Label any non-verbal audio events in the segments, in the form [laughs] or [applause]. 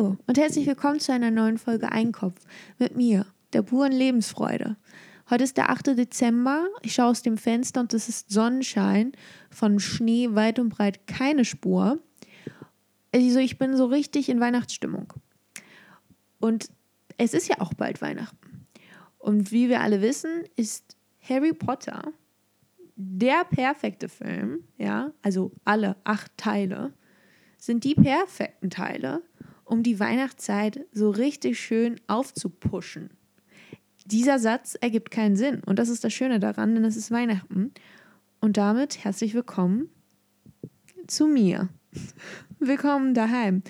Hallo und herzlich willkommen zu einer neuen Folge Einkopf mit mir, der puren Lebensfreude. Heute ist der 8. Dezember. Ich schaue aus dem Fenster und es ist Sonnenschein. Von Schnee weit und breit keine Spur. Also ich bin so richtig in Weihnachtsstimmung. Und es ist ja auch bald Weihnachten. Und wie wir alle wissen, ist Harry Potter der perfekte Film, ja, also alle acht Teile, sind die perfekten Teile, um die Weihnachtszeit so richtig schön aufzupuschen. Dieser Satz ergibt keinen Sinn und das ist das Schöne daran, denn es ist Weihnachten. Und damit herzlich willkommen zu mir. [laughs] willkommen daheim.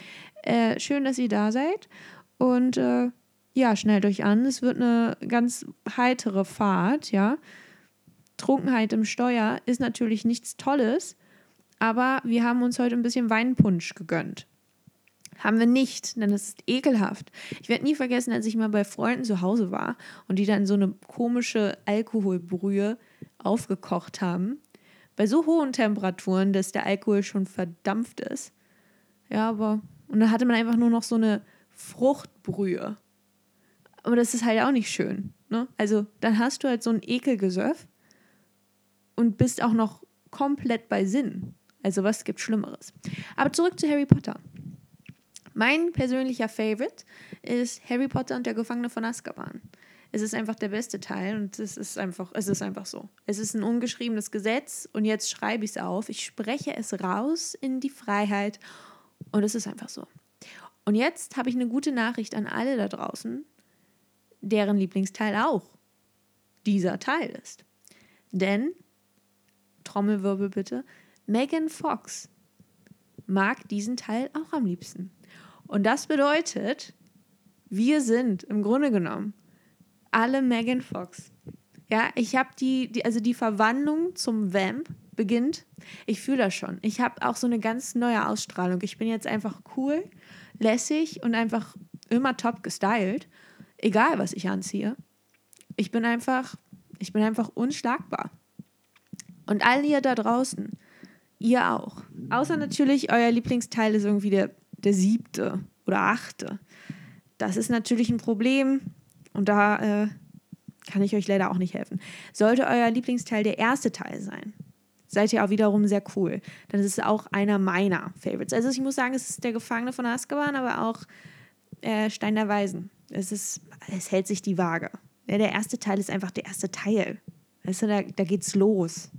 Äh, schön, dass ihr da seid und äh, ja, schnellt euch an. Es wird eine ganz heitere Fahrt, ja. Trunkenheit im Steuer ist natürlich nichts Tolles, aber wir haben uns heute ein bisschen Weinpunsch gegönnt. Haben wir nicht, denn es ist ekelhaft. Ich werde nie vergessen, als ich mal bei Freunden zu Hause war und die dann so eine komische Alkoholbrühe aufgekocht haben. Bei so hohen Temperaturen, dass der Alkohol schon verdampft ist. Ja, aber. Und dann hatte man einfach nur noch so eine Fruchtbrühe. Aber das ist halt auch nicht schön. Ne? Also, dann hast du halt so ein Ekelgesöff und bist auch noch komplett bei Sinn. Also was gibt Schlimmeres? Aber zurück zu Harry Potter. Mein persönlicher Favorite ist Harry Potter und der Gefangene von Azkaban. Es ist einfach der beste Teil und es ist einfach, es ist einfach so. Es ist ein ungeschriebenes Gesetz und jetzt schreibe ich es auf. Ich spreche es raus in die Freiheit und es ist einfach so. Und jetzt habe ich eine gute Nachricht an alle da draußen, deren Lieblingsteil auch dieser Teil ist. Denn Trommelwirbel bitte, Megan Fox mag diesen Teil auch am liebsten. Und das bedeutet, wir sind im Grunde genommen alle Megan Fox. Ja, ich habe die, die, also die Verwandlung zum Vamp beginnt. Ich fühle das schon. Ich habe auch so eine ganz neue Ausstrahlung. Ich bin jetzt einfach cool, lässig und einfach immer top gestylt. Egal, was ich anziehe. Ich bin einfach, ich bin einfach unschlagbar. Und all ihr da draußen, ihr auch. Außer natürlich, euer Lieblingsteil ist irgendwie der, der siebte oder achte. Das ist natürlich ein Problem und da äh, kann ich euch leider auch nicht helfen. Sollte euer Lieblingsteil der erste Teil sein, seid ihr auch wiederum sehr cool. Dann ist es auch einer meiner Favorites. Also ich muss sagen, es ist der Gefangene von Azkaban, aber auch äh, Stein der Weisen. Es, ist, es hält sich die Waage. Ja, der erste Teil ist einfach der erste Teil. Weißt du, da, da geht's los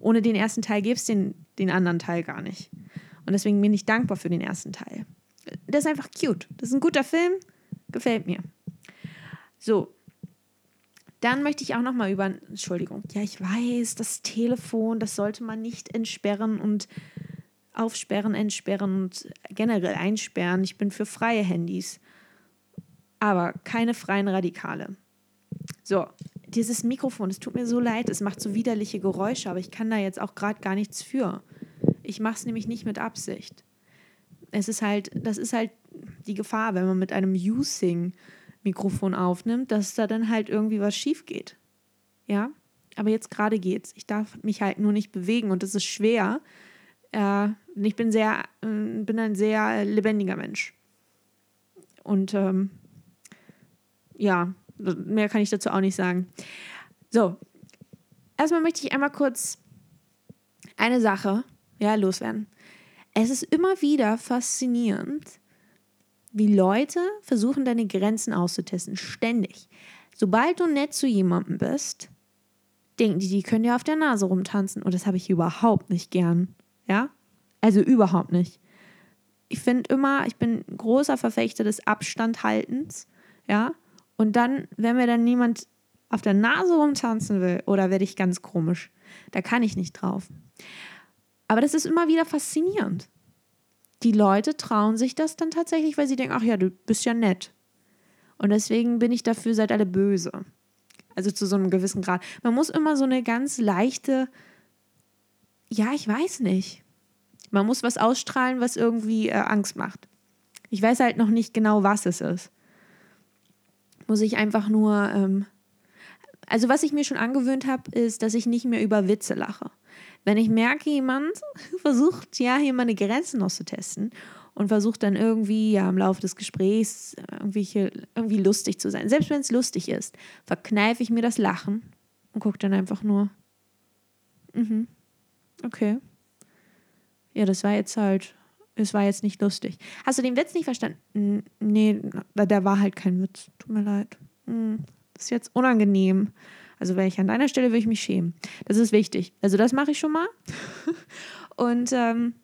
ohne den ersten Teil gäbe es den, den anderen Teil gar nicht. Und deswegen bin ich dankbar für den ersten Teil. Der ist einfach cute. Das ist ein guter Film. Gefällt mir. So. Dann möchte ich auch noch mal über, Entschuldigung, ja, ich weiß, das Telefon, das sollte man nicht entsperren und aufsperren, entsperren und generell einsperren. Ich bin für freie Handys, aber keine freien Radikale. So, dieses Mikrofon, es tut mir so leid, es macht so widerliche Geräusche, aber ich kann da jetzt auch gerade gar nichts für. Ich mache es nämlich nicht mit Absicht. Es ist halt, das ist halt die Gefahr, wenn man mit einem Using-Mikrofon aufnimmt, dass da dann halt irgendwie was schief geht. Ja, aber jetzt gerade geht's. Ich darf mich halt nur nicht bewegen und das ist schwer. Äh, ich bin sehr, äh, bin ein sehr lebendiger Mensch. Und ähm, ja, mehr kann ich dazu auch nicht sagen. So, erstmal möchte ich einmal kurz eine Sache ja, loswerden. Es ist immer wieder faszinierend, wie Leute versuchen, deine Grenzen auszutesten. Ständig. Sobald du nett zu jemandem bist, denken die, die können ja auf der Nase rumtanzen. Und das habe ich überhaupt nicht gern. Ja? Also überhaupt nicht. Ich finde immer, ich bin großer Verfechter des Abstandhaltens. Ja? Und dann, wenn mir dann niemand auf der Nase rumtanzen will, oder werde ich ganz komisch. Da kann ich nicht drauf. Aber das ist immer wieder faszinierend. Die Leute trauen sich das dann tatsächlich, weil sie denken, ach ja, du bist ja nett. Und deswegen bin ich dafür, seid alle böse. Also zu so einem gewissen Grad. Man muss immer so eine ganz leichte, ja, ich weiß nicht. Man muss was ausstrahlen, was irgendwie äh, Angst macht. Ich weiß halt noch nicht genau, was es ist muss ich einfach nur. Ähm, also, was ich mir schon angewöhnt habe, ist, dass ich nicht mehr über Witze lache. Wenn ich merke, jemand [laughs] versucht ja hier meine Grenzen auszutesten und versuche dann irgendwie ja im Laufe des Gesprächs irgendwie, irgendwie lustig zu sein. Selbst wenn es lustig ist, verkneife ich mir das Lachen und gucke dann einfach nur. Mhm. Okay. Ja, das war jetzt halt, es war jetzt nicht lustig. Hast du den Witz nicht verstanden? Nee, der war halt kein Witz. Tut mir leid. Hm, das ist jetzt unangenehm. Also wäre ich an deiner Stelle, würde ich mich schämen. Das ist wichtig. Also das mache ich schon mal. [laughs] Und ähm,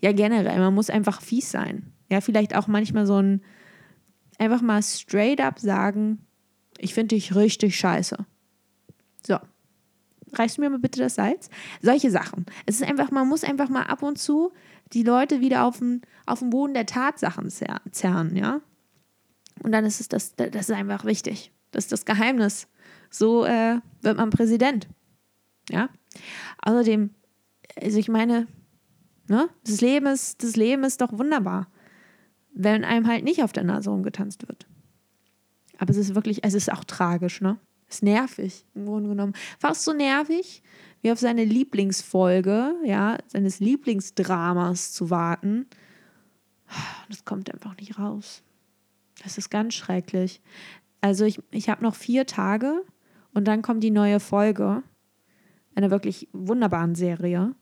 ja, generell, man muss einfach fies sein. Ja, vielleicht auch manchmal so ein, einfach mal straight up sagen, ich finde dich richtig scheiße. So. Reichst du mir mal bitte das Salz? Solche Sachen. Es ist einfach, man muss einfach mal ab und zu die Leute wieder auf den, auf den Boden der Tatsachen zerren, ja. Und dann ist es das, das ist einfach wichtig. Das ist das Geheimnis. So äh, wird man Präsident. Ja. Außerdem, also ich meine, Ne? Das, Leben ist, das Leben ist doch wunderbar, wenn einem halt nicht auf der Nase rumgetanzt wird. Aber es ist wirklich, es ist auch tragisch, ne? Es ist nervig, im Grunde genommen. Fast so nervig, wie auf seine Lieblingsfolge, ja, seines Lieblingsdramas zu warten. Das kommt einfach nicht raus. Das ist ganz schrecklich. Also ich, ich habe noch vier Tage und dann kommt die neue Folge einer wirklich wunderbaren Serie.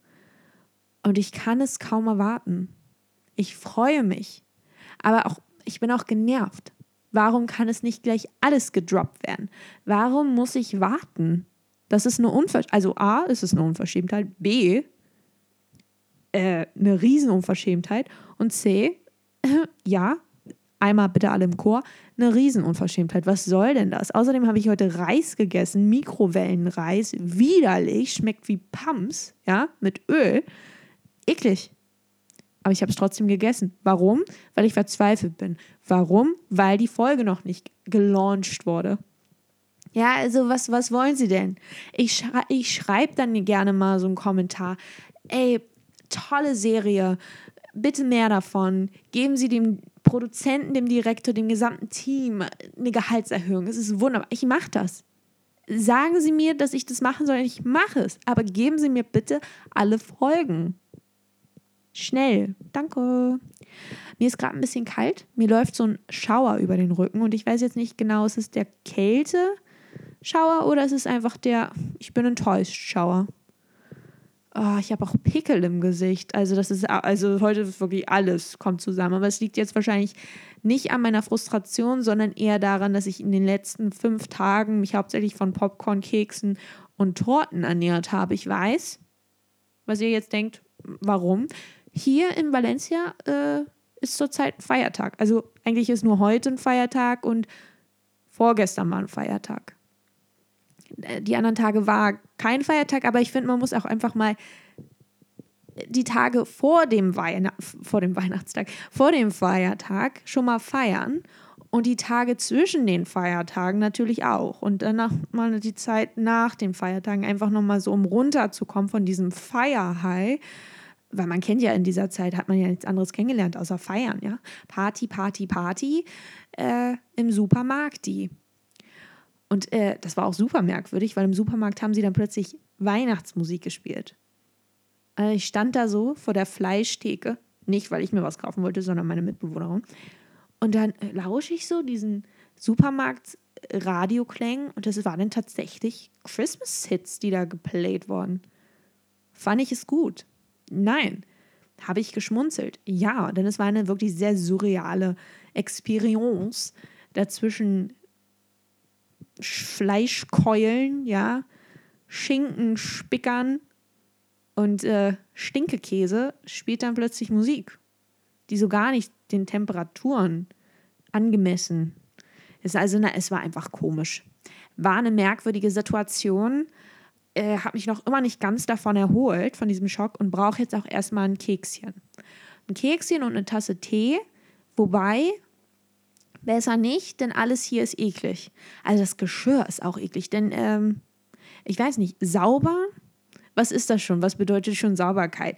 Und ich kann es kaum erwarten. Ich freue mich. Aber auch, ich bin auch genervt. Warum kann es nicht gleich alles gedroppt werden? Warum muss ich warten? Das ist eine Unverschämtheit. Also A, ist es eine Unverschämtheit. B, äh, eine Riesenunverschämtheit. Und C, [laughs] ja, einmal bitte alle im Chor, eine Riesenunverschämtheit. Was soll denn das? Außerdem habe ich heute Reis gegessen, Mikrowellenreis, widerlich, schmeckt wie Pams, ja, mit Öl eklig. Aber ich habe es trotzdem gegessen. Warum? Weil ich verzweifelt bin. Warum? Weil die Folge noch nicht gelauncht wurde. Ja, also was, was wollen Sie denn? Ich, schrei ich schreibe dann gerne mal so einen Kommentar. Ey, tolle Serie. Bitte mehr davon. Geben Sie dem Produzenten, dem Direktor, dem gesamten Team eine Gehaltserhöhung. Es ist wunderbar. Ich mache das. Sagen Sie mir, dass ich das machen soll. Ich mache es. Aber geben Sie mir bitte alle Folgen. Schnell. Danke. Mir ist gerade ein bisschen kalt. Mir läuft so ein Schauer über den Rücken und ich weiß jetzt nicht genau, ist es der Kälte-Schauer oder ist es einfach der Ich bin enttäuscht Schauer? Oh, ich habe auch Pickel im Gesicht. Also das ist also heute ist wirklich alles kommt zusammen. Aber es liegt jetzt wahrscheinlich nicht an meiner Frustration, sondern eher daran, dass ich in den letzten fünf Tagen mich hauptsächlich von Popcorn, Keksen und Torten ernährt habe. Ich weiß, was ihr jetzt denkt, warum? Hier in Valencia äh, ist zurzeit ein Feiertag. Also eigentlich ist nur heute ein Feiertag und vorgestern war ein Feiertag. Äh, die anderen Tage war kein Feiertag, aber ich finde, man muss auch einfach mal die Tage vor dem, vor dem Weihnachtstag, vor dem Feiertag schon mal feiern und die Tage zwischen den Feiertagen natürlich auch. Und danach mal die Zeit nach den Feiertagen einfach nochmal so, um runterzukommen von diesem Feierhigh weil man kennt ja in dieser Zeit, hat man ja nichts anderes kennengelernt, außer feiern, ja. Party, Party, Party äh, im Supermarkt, die. Und äh, das war auch super merkwürdig, weil im Supermarkt haben sie dann plötzlich Weihnachtsmusik gespielt. Also ich stand da so vor der Fleischtheke, nicht weil ich mir was kaufen wollte, sondern meine Mitbewohnerin. Und dann äh, lausche ich so diesen Supermarkt-Radioklängen und das waren dann tatsächlich Christmas-Hits, die da geplayt wurden. Fand ich es gut. Nein. Habe ich geschmunzelt? Ja, denn es war eine wirklich sehr surreale Experience dazwischen Fleischkeulen, ja, Schinkenspickern und äh, Stinkekäse spielt dann plötzlich Musik, die so gar nicht den Temperaturen angemessen ist. Also, na, es war einfach komisch. War eine merkwürdige Situation äh, habe mich noch immer nicht ganz davon erholt, von diesem Schock und brauche jetzt auch erstmal ein Kekschen. Ein Kekschen und eine Tasse Tee, wobei besser nicht, denn alles hier ist eklig. Also das Geschirr ist auch eklig, denn ähm, ich weiß nicht, sauber, was ist das schon? Was bedeutet schon Sauberkeit?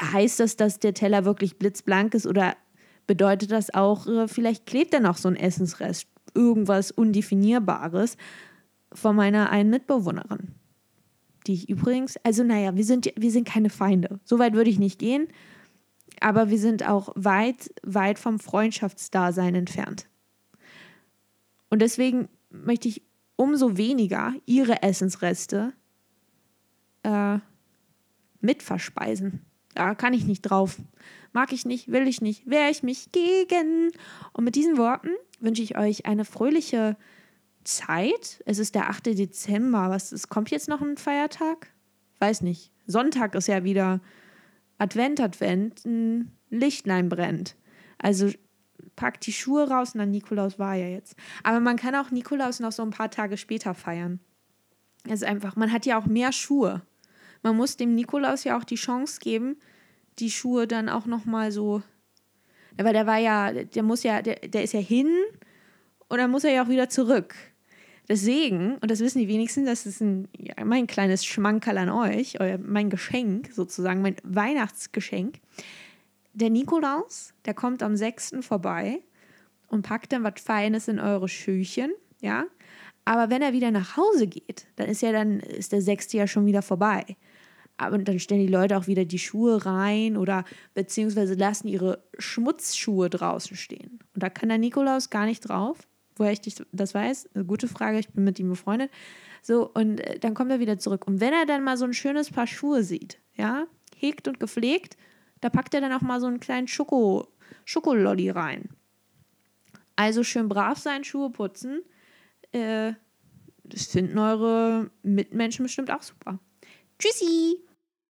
Heißt das, dass der Teller wirklich blitzblank ist oder bedeutet das auch, äh, vielleicht klebt da noch so ein Essensrest, irgendwas Undefinierbares von meiner einen Mitbewohnerin? die ich übrigens, also naja, wir sind, wir sind keine Feinde. So weit würde ich nicht gehen. Aber wir sind auch weit, weit vom Freundschaftsdasein entfernt. Und deswegen möchte ich umso weniger ihre Essensreste äh, mitverspeisen. Da kann ich nicht drauf. Mag ich nicht, will ich nicht, wehre ich mich gegen. Und mit diesen Worten wünsche ich euch eine fröhliche Zeit. Es ist der 8. Dezember. Was ist, kommt jetzt noch ein Feiertag? Weiß nicht. Sonntag ist ja wieder Advent, Advent. Ein Lichtlein brennt. Also packt die Schuhe raus. Na, Nikolaus war ja jetzt. Aber man kann auch Nikolaus noch so ein paar Tage später feiern. Es ist einfach, man hat ja auch mehr Schuhe. Man muss dem Nikolaus ja auch die Chance geben, die Schuhe dann auch noch mal so, weil der war ja, der muss ja, der, der ist ja hin und dann muss er ja auch wieder zurück. Deswegen, und das wissen die wenigsten, das ist ein, ja, mein kleines Schmankerl an euch, euer, mein Geschenk sozusagen, mein Weihnachtsgeschenk. Der Nikolaus, der kommt am 6. vorbei und packt dann was Feines in eure Schüchen, ja. Aber wenn er wieder nach Hause geht, dann ist ja dann, ist der 6. ja schon wieder vorbei. Aber dann stellen die Leute auch wieder die Schuhe rein oder beziehungsweise lassen ihre Schmutzschuhe draußen stehen. Und da kann der Nikolaus gar nicht drauf. Woher ich das weiß, gute Frage, ich bin mit ihm befreundet. So, und äh, dann kommt er wieder zurück. Und wenn er dann mal so ein schönes Paar Schuhe sieht, ja, hegt und gepflegt, da packt er dann auch mal so einen kleinen Schoko, Schokololli rein. Also schön brav sein, Schuhe putzen. Äh, das finden eure Mitmenschen bestimmt auch super. Tschüssi!